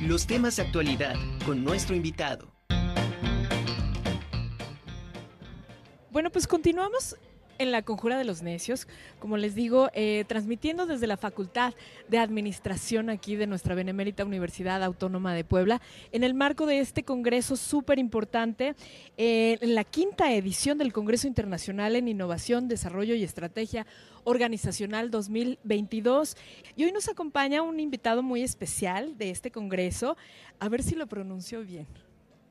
Los temas de actualidad con nuestro invitado. Bueno, pues continuamos en la Conjura de los Necios, como les digo, eh, transmitiendo desde la Facultad de Administración aquí de nuestra Benemérita Universidad Autónoma de Puebla, en el marco de este congreso súper importante, eh, en la quinta edición del Congreso Internacional en Innovación, Desarrollo y Estrategia Organizacional 2022. Y hoy nos acompaña un invitado muy especial de este congreso, a ver si lo pronuncio bien.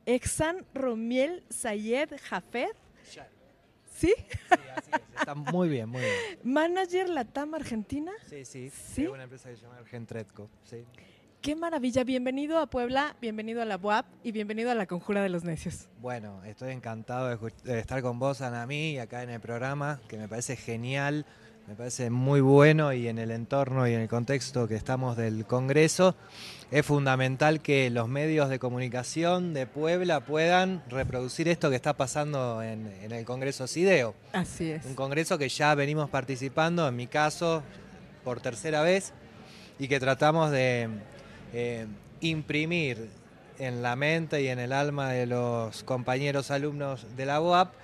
Exan Romiel Sayed Jafet. ¿Sí? Sí, así es. Está muy bien, muy bien. Manager Latam Argentina. Sí, sí. ¿Sí? Una empresa que se llama Argentretco. Sí. Qué maravilla. Bienvenido a Puebla, bienvenido a la UAP y bienvenido a la Conjura de los Necios. Bueno, estoy encantado de estar con vos, Ana, mí, acá en el programa, que me parece genial, me parece muy bueno y en el entorno y en el contexto que estamos del Congreso, es fundamental que los medios de comunicación de Puebla puedan reproducir esto que está pasando en, en el Congreso CIDEO. Así es. Un congreso que ya venimos participando, en mi caso, por tercera vez, y que tratamos de eh, imprimir en la mente y en el alma de los compañeros alumnos de la UAP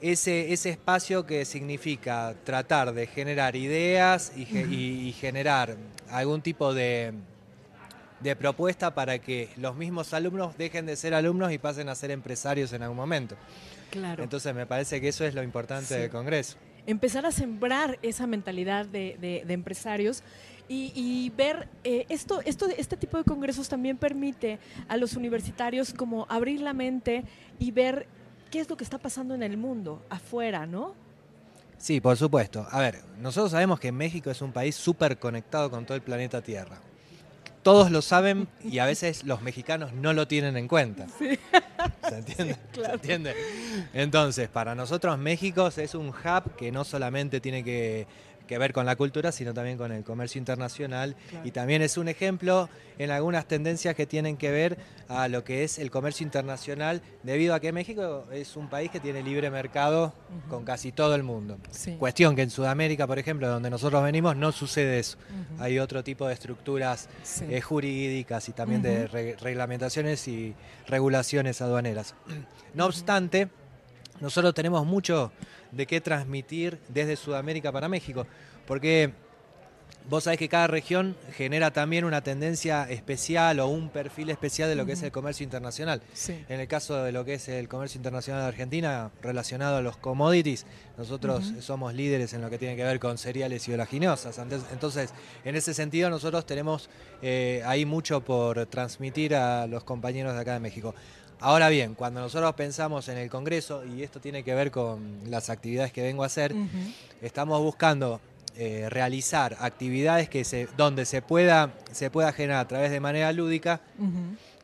ese, ese espacio que significa tratar de generar ideas y, ge- y- y generar algún tipo de, de propuesta para que los mismos alumnos dejen de ser alumnos y pasen a ser empresarios en algún momento. Claro. Entonces me parece que eso es lo importante Sí. del Congreso. Empezar a sembrar esa mentalidad de, de- de empresarios y, y ver eh, esto, esto, este tipo de congresos también permite a los universitarios como abrir la mente y ver qué es lo que está pasando en el mundo afuera, ¿no? Sí, por supuesto. A ver, nosotros sabemos que México es un país súper conectado con todo el planeta Tierra. Todos lo saben y a veces los mexicanos no lo tienen en cuenta. ¿Se entiende? claro. ¿Se entiende? Entonces, para nosotros México es un hub que no solamente tiene que, que ver con la cultura, sino también con el comercio internacional. Claro. Y también es un ejemplo en algunas tendencias que tienen que ver a lo que es el comercio internacional, debido a que México es un país que tiene libre mercado con casi todo el mundo. Sí. Cuestión que en Sudamérica, por ejemplo, donde nosotros venimos, no sucede eso. Ujú. Hay otro tipo de estructuras Sí. eh, jurídicas y también de re- reglamentaciones y regulaciones aduaneras. No obstante, nosotros tenemos mucho de qué transmitir desde Sudamérica para México, porque vos sabés que cada región genera también una tendencia especial o un perfil especial de lo que es el comercio internacional. Sí. En el caso de lo que es el comercio internacional de Argentina, relacionado a los commodities, nosotros somos líderes en lo que tiene que ver con cereales y oleaginosas. Entonces, en ese sentido, nosotros tenemos eh, ahí mucho por transmitir a los compañeros de acá de México. Ahora bien, cuando nosotros pensamos en el Congreso, y esto tiene que ver con las actividades que vengo a hacer, estamos buscando eh, realizar actividades que se, donde se pueda, se pueda generar a través de manera lúdica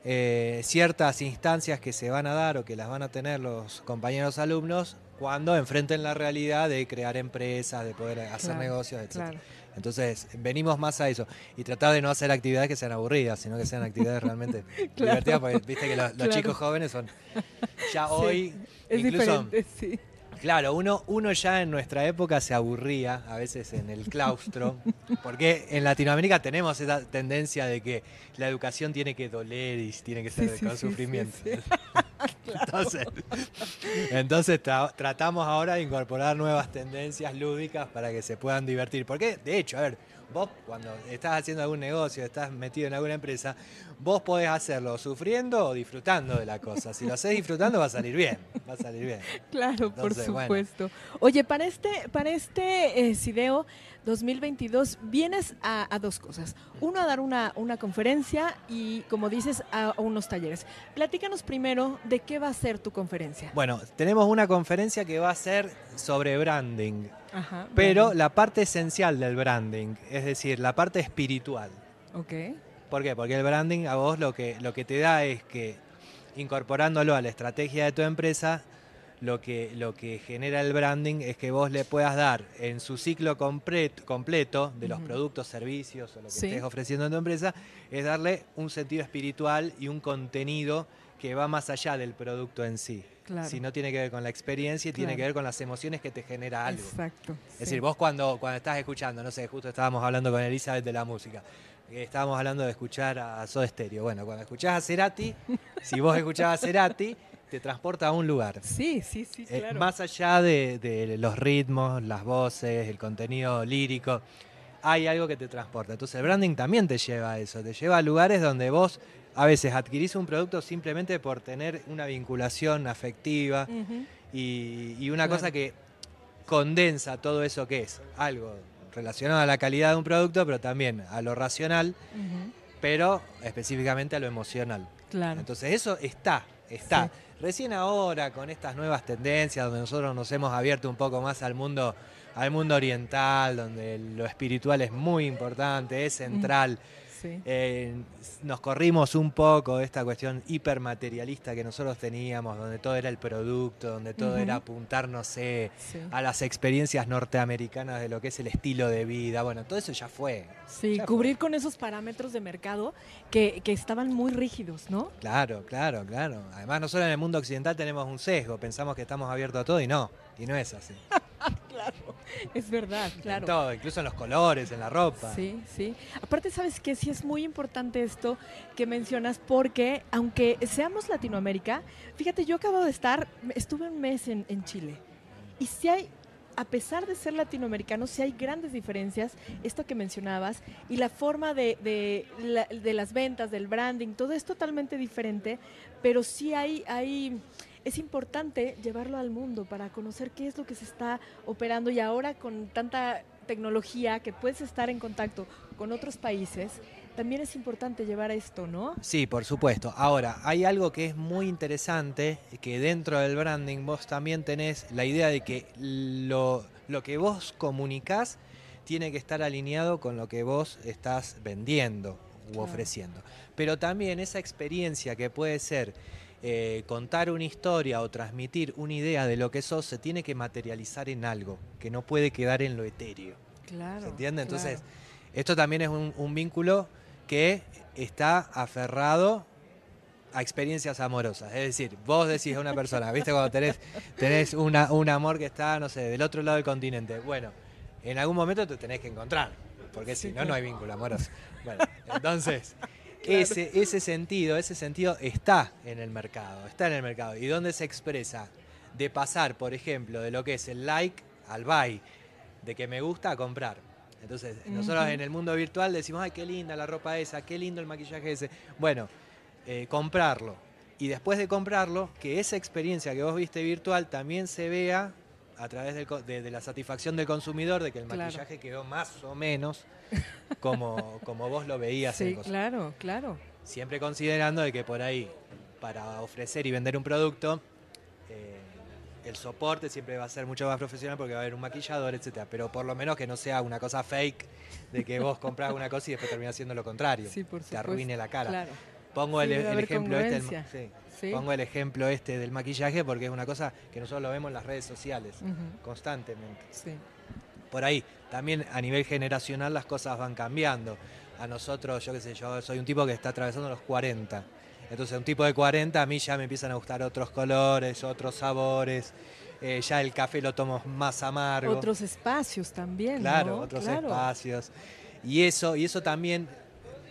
eh, ciertas instancias que se van a dar o que las van a tener los compañeros alumnos cuando enfrenten la realidad de crear empresas, de poder hacer Claro, negocios, etc. Claro. Entonces, venimos más a eso y tratar de no hacer actividades que sean aburridas, sino que sean actividades realmente Claro. divertidas, porque viste que los, los Claro. chicos jóvenes son ya hoy, incluso, sí. claro, uno, uno ya en nuestra época se aburría, a veces en el claustro, porque en Latinoamérica tenemos esa tendencia de que la educación tiene que doler y tiene que ser Sí, con sufrimiento. Entonces, entonces tra- tratamos ahora de incorporar nuevas tendencias lúdicas para que se puedan divertir. Porque, de hecho, a ver, vos cuando estás haciendo algún negocio, estás metido en alguna empresa, vos podés hacerlo sufriendo o disfrutando de la cosa. Si lo haces disfrutando va a salir bien, va a salir bien. Claro, por bueno. supuesto. Oye, para este, para este eh, CIDEO 2022 vienes a, a dos cosas. Uno, a dar una, una conferencia y, como dices, a, a unos talleres. Platícanos primero de qué va a ser tu conferencia. Bueno, tenemos una conferencia que va a ser sobre branding, Ajá. pero la parte esencial del branding, es decir, la parte espiritual. ¿Por qué? Porque el branding a vos lo que, lo que te da es que incorporándolo a la estrategia de tu empresa, lo que, lo que genera el branding es que vos le puedas dar en su ciclo completo, completo de los productos, servicios o lo que Sí. estés ofreciendo en tu empresa, es darle un sentido espiritual y un contenido que va más allá del producto en sí. Claro. Si no tiene que ver con la experiencia y tiene Claro. que ver con las emociones que te genera algo. Exacto. Es decir, vos cuando, cuando estás escuchando, no sé, justo estábamos hablando con Elizabeth de la música, estábamos hablando de escuchar a Soda Stereo. Bueno, cuando escuchás a Cerati, si vos escuchás a Cerati, te transporta a un lugar. Sí, sí, sí, Eh, más allá de, de los ritmos, las voces, el contenido lírico, hay algo que te transporta. Entonces el branding también te lleva a eso, te lleva a lugares donde vos a veces adquirís un producto simplemente por tener una vinculación afectiva y, y una Claro. cosa que condensa todo eso que es algo relacionado a la calidad de un producto, pero también a lo racional, pero específicamente a lo emocional. Claro. Entonces eso está, está. Sí. Recién ahora con estas nuevas tendencias donde nosotros nos hemos abierto un poco más al mundo, al mundo oriental, donde lo espiritual es muy importante, es central. Sí. eh, nos corrimos un poco de esta cuestión hipermaterialista que nosotros teníamos, donde todo era el producto, donde todo era apuntar, no sé, sí. a las experiencias norteamericanas de lo que es el estilo de vida. Bueno, todo eso ya fue. Sí, Ya cubrir con esos parámetros de mercado que, que estaban muy rígidos, ¿no? Claro, claro, claro. Además, nosotros en el mundo occidental tenemos un sesgo, pensamos que estamos abiertos a todo y no, y no es así. Claro. Es verdad, En claro. todo, incluso en los colores, en la ropa. Sí, sí. Aparte, sabes que sí es muy importante esto que mencionas porque aunque seamos Latinoamérica, fíjate, yo acabo de estar, estuve un mes en, en Chile y si hay, a pesar de ser latinoamericanos, sí hay grandes diferencias, esto que mencionabas, y la forma de, de, de las ventas, del branding, todo es totalmente diferente, pero sí hay, hay, es importante llevarlo al mundo para conocer qué es lo que se está operando y ahora con tanta tecnología que puedes estar en contacto con otros países, también es importante llevar esto, ¿no? Sí, por supuesto. Ahora, hay algo que es muy interesante, que dentro del branding vos también tenés la idea de que lo, lo que vos comunicás tiene que estar alineado con lo que vos estás vendiendo u Claro. ofreciendo. Pero también esa experiencia que puede ser eh, contar una historia o transmitir una idea de lo que sos, se tiene que materializar en algo, que no puede quedar en lo etéreo. Claro. ¿Se entiende? claro. Entonces, esto también es un, un vínculo que está aferrado a experiencias amorosas. Es decir, vos decís a una persona, ¿viste? Cuando tenés, tenés una, un amor que está, no sé, del otro lado del continente. Bueno, en algún momento te tenés que encontrar, porque Sí, si no, claro. no hay vínculo amoroso. Bueno, entonces, ese, ese sentido, ese sentido está en el mercado, está en el mercado. ¿Y dónde se expresa? De pasar, por ejemplo, de lo que es el like al buy, de que me gusta a comprar. Entonces, nosotros en el mundo virtual decimos, ay, qué linda la ropa esa, qué lindo el maquillaje ese. Bueno, eh, comprarlo. Y después de comprarlo, que esa experiencia que vos viste virtual también se vea a través del de, de la satisfacción del consumidor de que el Claro. maquillaje quedó más o menos como, como vos lo veías en Sí, cosas. claro, claro. Siempre considerando de que por ahí, para ofrecer y vender un producto, eh, el soporte siempre va a ser mucho más profesional porque va a haber un maquillador, etcétera. Pero por lo menos que no sea una cosa fake de que vos compras una cosa y después terminás haciendo lo contrario. Sí, por Te arruine la cara. Claro. Pongo Sí, el, el ejemplo este, congruencia. sí. Sí. pongo el ejemplo este del maquillaje porque es una cosa que nosotros lo vemos en las redes sociales constantemente. Sí. Por ahí, también a nivel generacional las cosas van cambiando. A nosotros, yo qué sé, yo soy un tipo que está atravesando los 40. Entonces, un tipo de 40 a mí ya me empiezan a gustar otros colores, otros sabores. eh, ya el café lo tomo más amargo. Otros espacios también. Claro, ¿no? otros Claro. espacios. Y eso, y eso también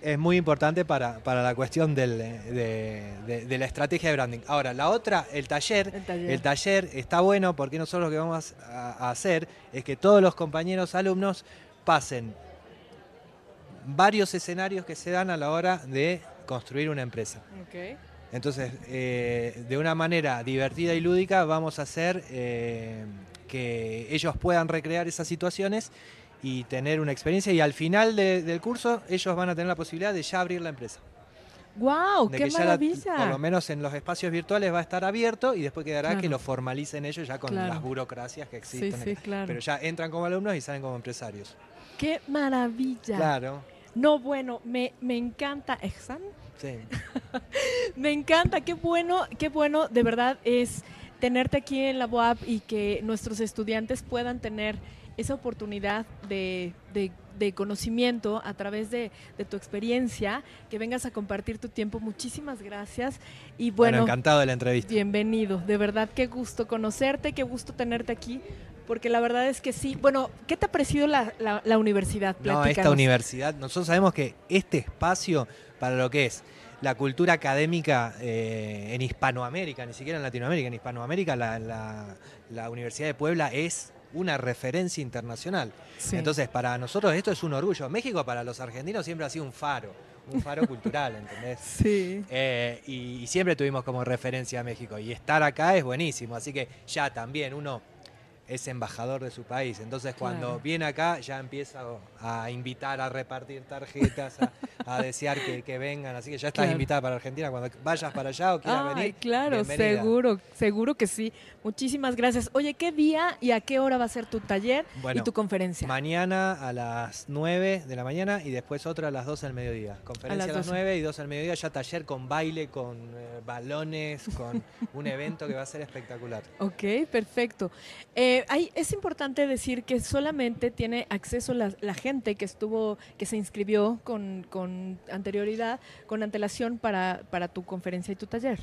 es muy importante para, para la cuestión del- de, de- de la estrategia de branding. Ahora, la otra, el taller, El taller. el taller está bueno porque nosotros lo que vamos a, a hacer es que todos los compañeros alumnos pasen varios escenarios que se dan a la hora de construir una empresa. Entonces, eh, de una manera divertida y lúdica, vamos a hacer eh, que ellos puedan recrear esas situaciones y tener una experiencia. Y al final de- del curso, ellos van a tener la posibilidad de ya abrir la empresa. ¡Wow! De ¡Qué que ya la- maravilla! por lo menos en los espacios virtuales va a estar abierto y después quedará Claro. que lo formalicen ellos ya con Claro. las burocracias que sí, existen. sí, claro. Pero ya entran como alumnos y salen como empresarios. ¡Qué maravilla! Claro, No, bueno, me, me encanta. ¿Exam? sí. Me encanta, qué bueno, qué bueno, de verdad es tenerte aquí en la UAP y que nuestros estudiantes puedan tener esa oportunidad de, de- de conocimiento a través de, de tu experiencia, que vengas a compartir tu tiempo. Muchísimas gracias y Bueno, bueno, encantado de la entrevista. bienvenido. De verdad, qué gusto conocerte, qué gusto tenerte aquí porque la verdad es que sí. Bueno, ¿qué te ha parecido la, la- la universidad? No, esta Platícanos. universidad, nosotros sabemos que este espacio para lo que es la cultura académica eh, en Hispanoamérica, ni siquiera en Latinoamérica, en Hispanoamérica la, la- la Universidad de Puebla es una referencia internacional. Sí. Entonces, para nosotros esto es un orgullo. México para los argentinos siempre ha sido un faro, un faro cultural, ¿entendés? Sí. Eh, y, y siempre tuvimos como referencia a México. Y estar acá es buenísimo. Así que ya también uno es embajador de su país. Entonces cuando Claro. viene acá ya empieza a invitar, a repartir tarjetas, a, a desear que, que vengan. Así que ya estás Claro. invitada para Argentina. Cuando vayas para allá o quieras Ay, venir. claro, bienvenida. seguro, seguro que sí. Muchísimas gracias. Oye, ¿qué día y a qué hora va a ser tu taller y Bueno, tu conferencia? Mañana a las 9 de la mañana y después otra a las 12 del mediodía. Conferencia a las, 12. 9 y 12 del mediodía, ya taller con baile, con eh, balones, con un evento que va a ser espectacular. Ok, perfecto. Eh, hay- es importante decir que solamente tiene acceso la, la gente que estuvo, que se inscribió con, con anterioridad, con antelación para, para tu conferencia y tu taller.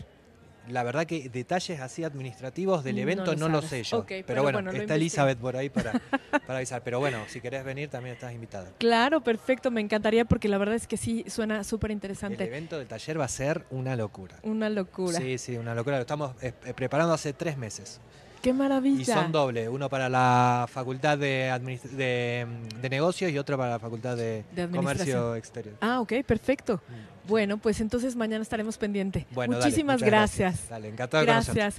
La verdad que detalles así administrativos del No evento lo no lo sé yo. Pero pero bueno, está. Elizabeth por ahí para, para avisar. Pero bueno, si querés venir también estás invitada. Claro, perfecto, me encantaría porque la verdad es que sí suena súper El interesante. evento del taller va a ser una locura. Una locura. Sí, sí, una locura. Lo estamos eh, eh, preparando hace tres meses. Qué maravilla. Y son doble, uno para la Facultad de, de, de Negocios y otro para la Facultad de. Comercio Exterior. Ah, ok, perfecto. Mm. Bueno, pues entonces mañana estaremos pendiente. Bueno, Muchísimas muchas gracias. Dale, encantado. Gracias.